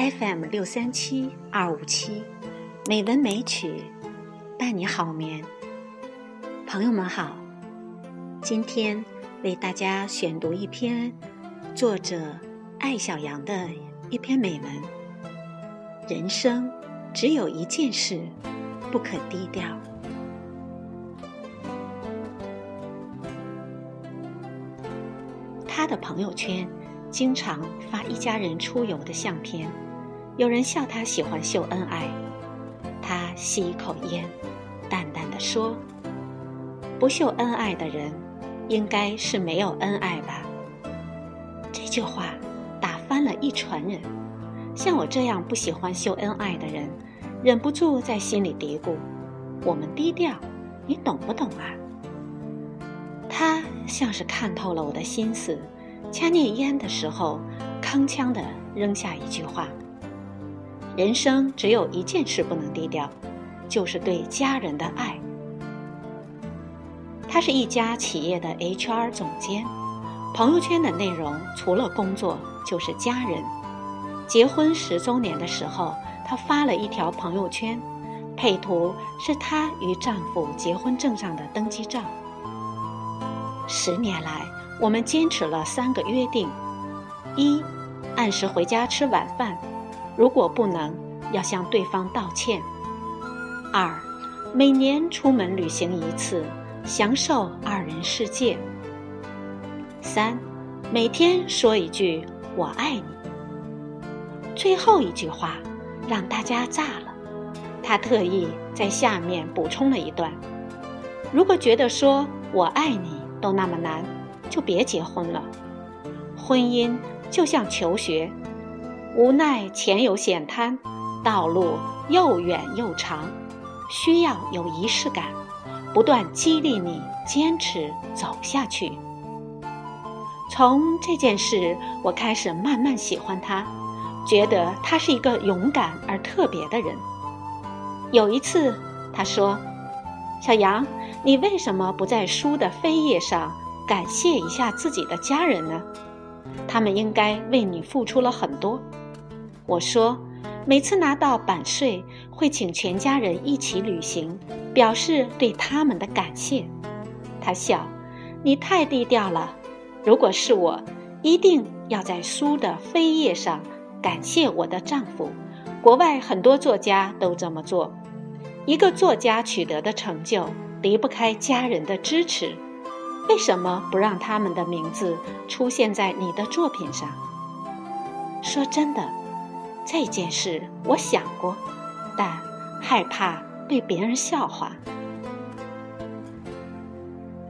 FM 六三七二五七，美文美曲伴你好眠。朋友们好，今天为大家选读一篇作者艾小羊的一篇美文。人生只有一件事，不可低调。他的朋友圈。经常发一家人出游的相片，有人笑他喜欢秀恩爱，他吸一口烟，淡淡的说：“不秀恩爱的人，应该是没有恩爱吧。”这句话打翻了一船人。像我这样不喜欢秀恩爱的人，忍不住在心里嘀咕：“我们低调，你懂不懂啊？”他像是看透了我的心思。掐念烟的时候，铿锵地扔下一句话：“人生只有一件事不能低调，就是对家人的爱。”他是一家企业的 HR 总监，朋友圈的内容除了工作就是家人。结婚十周年的时候，他发了一条朋友圈，配图是她与丈夫结婚证上的登记照。十年来。我们坚持了三个约定：一，按时回家吃晚饭；如果不能，要向对方道歉；二，每年出门旅行一次，享受二人世界；三，每天说一句“我爱你”。最后一句话让大家炸了，他特意在下面补充了一段：“如果觉得说我爱你都那么难。”就别结婚了，婚姻就像求学，无奈前有险滩，道路又远又长，需要有仪式感，不断激励你坚持走下去。从这件事，我开始慢慢喜欢他，觉得他是一个勇敢而特别的人。有一次，他说：“小杨，你为什么不在书的扉页上？”感谢一下自己的家人呢，他们应该为你付出了很多。我说，每次拿到版税，会请全家人一起旅行，表示对他们的感谢。他笑，你太低调了。如果是我，一定要在书的扉页上感谢我的丈夫。国外很多作家都这么做。一个作家取得的成就，离不开家人的支持。为什么不让他们的名字出现在你的作品上？说真的，这件事我想过，但害怕被别人笑话。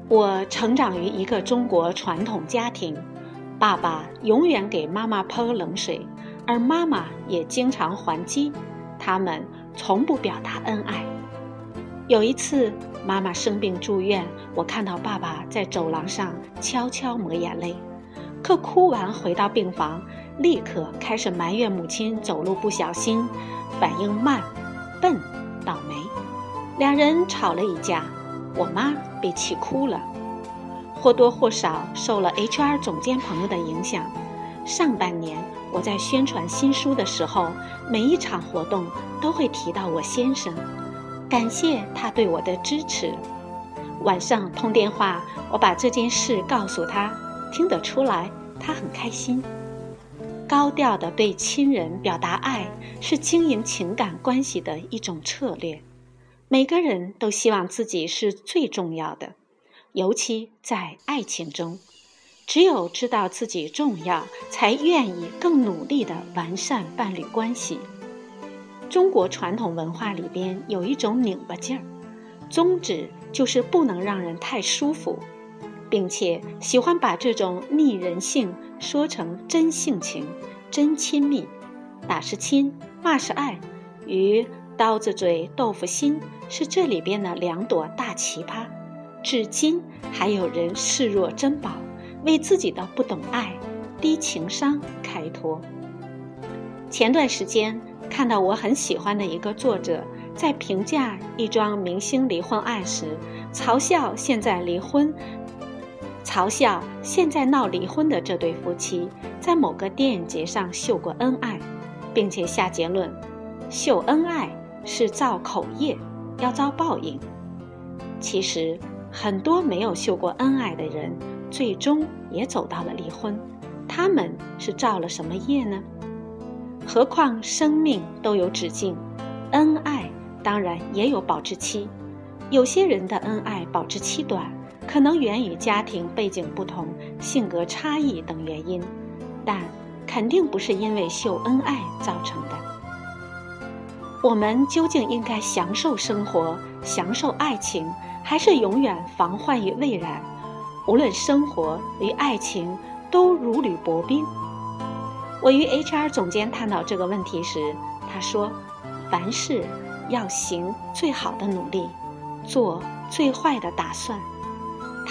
我成长于一个中国传统家庭，爸爸永远给妈妈泼冷水，而妈妈也经常还击，他们从不表达恩爱。有一次。妈妈生病住院，我看到爸爸在走廊上悄悄抹眼泪，可哭完回到病房，立刻开始埋怨母亲走路不小心，反应慢、笨、倒霉。两人吵了一架，我妈被气哭了。或多或少受了 HR 总监朋友的影响，上半年我在宣传新书的时候，每一场活动都会提到我先生。感谢他对我的支持。晚上通电话，我把这件事告诉他，听得出来他很开心。高调的对亲人表达爱，是经营情感关系的一种策略。每个人都希望自己是最重要的，尤其在爱情中，只有知道自己重要，才愿意更努力的完善伴侣关系。中国传统文化里边有一种拧巴劲儿，宗旨就是不能让人太舒服，并且喜欢把这种逆人性说成真性情、真亲密。打是亲，骂是爱，与刀子嘴豆腐心是这里边的两朵大奇葩，至今还有人视若珍宝，为自己的不懂爱、低情商开脱。前段时间。看到我很喜欢的一个作者在评价一桩明星离婚案时，嘲笑现在离婚，嘲笑现在闹离婚的这对夫妻在某个电影节上秀过恩爱。并且下结论：秀恩爱是造口业，要遭报应。其实，很多没有秀过恩爱的人，最终也走到了离婚。他们是造了什么业呢？何况生命都有止境，恩爱当然也有保质期。有些人的恩爱保质期短，可能源于家庭背景不同、性格差异等原因，但肯定不是因为秀恩爱造成的。我们究竟应该享受生活、享受爱情，还是永远防患于未然？无论生活与爱情都如履薄冰。我与 HR 总监探讨这个问题时，他说：“凡事要行最好的努力，做最坏的打算。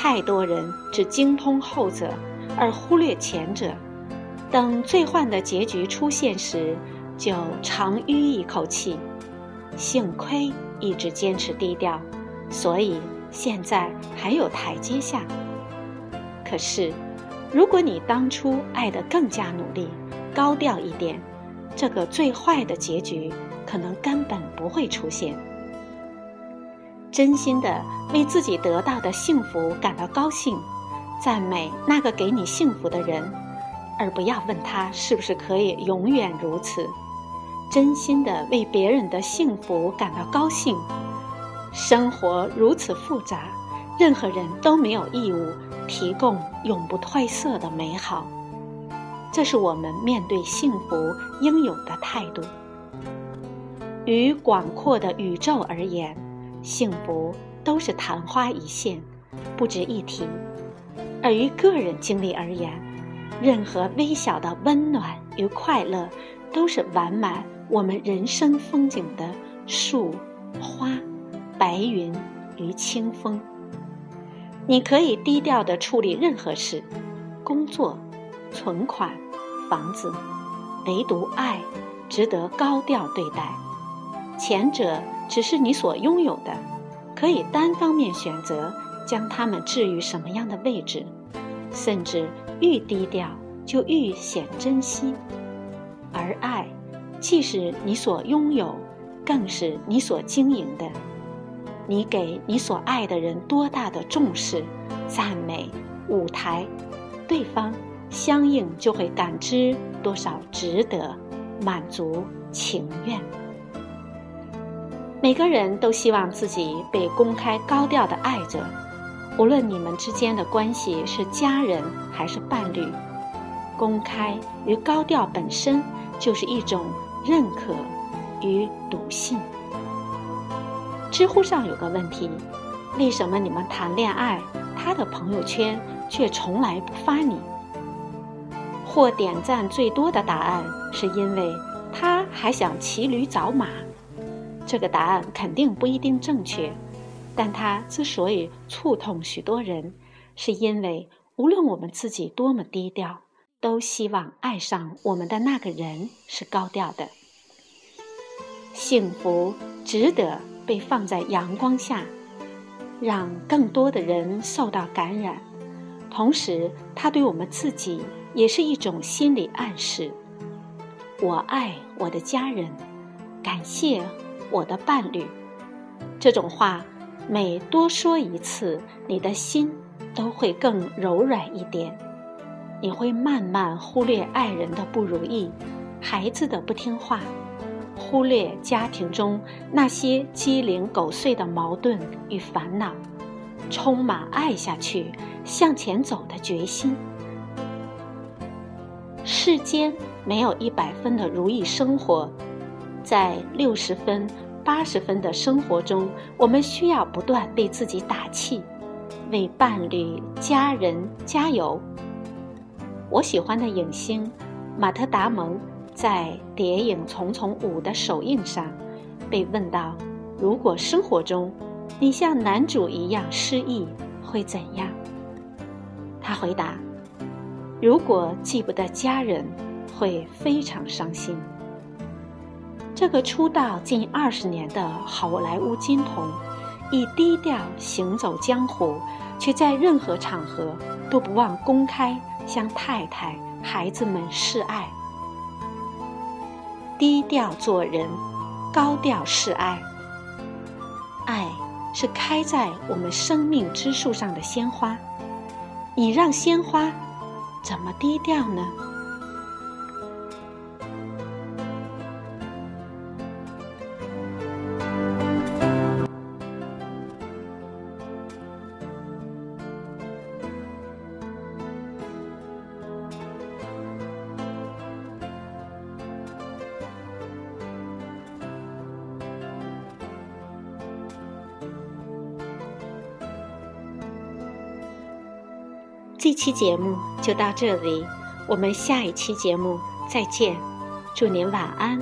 太多人只精通后者，而忽略前者。等最坏的结局出现时，就长吁一口气。幸亏一直坚持低调，所以现在还有台阶下。可是，如果你当初爱得更加努力，高调一点，这个最坏的结局可能根本不会出现。真心的为自己得到的幸福感到高兴，赞美那个给你幸福的人，而不要问他是不是可以永远如此。真心的为别人的幸福感到高兴。生活如此复杂，任何人都没有义务提供永不褪色的美好。这是我们面对幸福应有的态度。于广阔的宇宙而言，幸福都是昙花一现，不值一提；而于个人经历而言，任何微小的温暖与快乐，都是完满我们人生风景的树、花、白云与清风。你可以低调的处理任何事，工作。存款、房子，唯独爱值得高调对待。前者只是你所拥有的，可以单方面选择将它们置于什么样的位置，甚至愈低调就愈显珍惜。而爱，既是你所拥有，更是你所经营的。你给你所爱的人多大的重视、赞美、舞台，对方。相应就会感知多少值得满足情愿。每个人都希望自己被公开高调的爱着，无论你们之间的关系是家人还是伴侣，公开与高调本身就是一种认可与笃信。知乎上有个问题：为什么你们谈恋爱，他的朋友圈却从来不发你？获点赞最多的答案是因为他还想骑驴找马，这个答案肯定不一定正确，但他之所以触痛许多人，是因为无论我们自己多么低调，都希望爱上我们的那个人是高调的。幸福值得被放在阳光下，让更多的人受到感染，同时他对我们自己。也是一种心理暗示。我爱我的家人，感谢我的伴侣。这种话，每多说一次，你的心都会更柔软一点。你会慢慢忽略爱人的不如意，孩子的不听话，忽略家庭中那些鸡零狗碎的矛盾与烦恼，充满爱下去、向前走的决心。世间没有一百分的如意生活，在六十分、八十分的生活中，我们需要不断为自己打气，为伴侣、家人加油。我喜欢的影星马特·达蒙在谍影《重重五》的首映上被问到：“如果生活中你像男主一样失忆，会怎样？”他回答。如果记不得家人，会非常伤心。这个出道近二十年的好莱坞金童，以低调行走江湖，却在任何场合都不忘公开向太太、孩子们示爱。低调做人，高调示爱。爱是开在我们生命之树上的鲜花，你让鲜花怎么低调呢？一期节目就到这里，我们下一期节目再见，祝您晚安。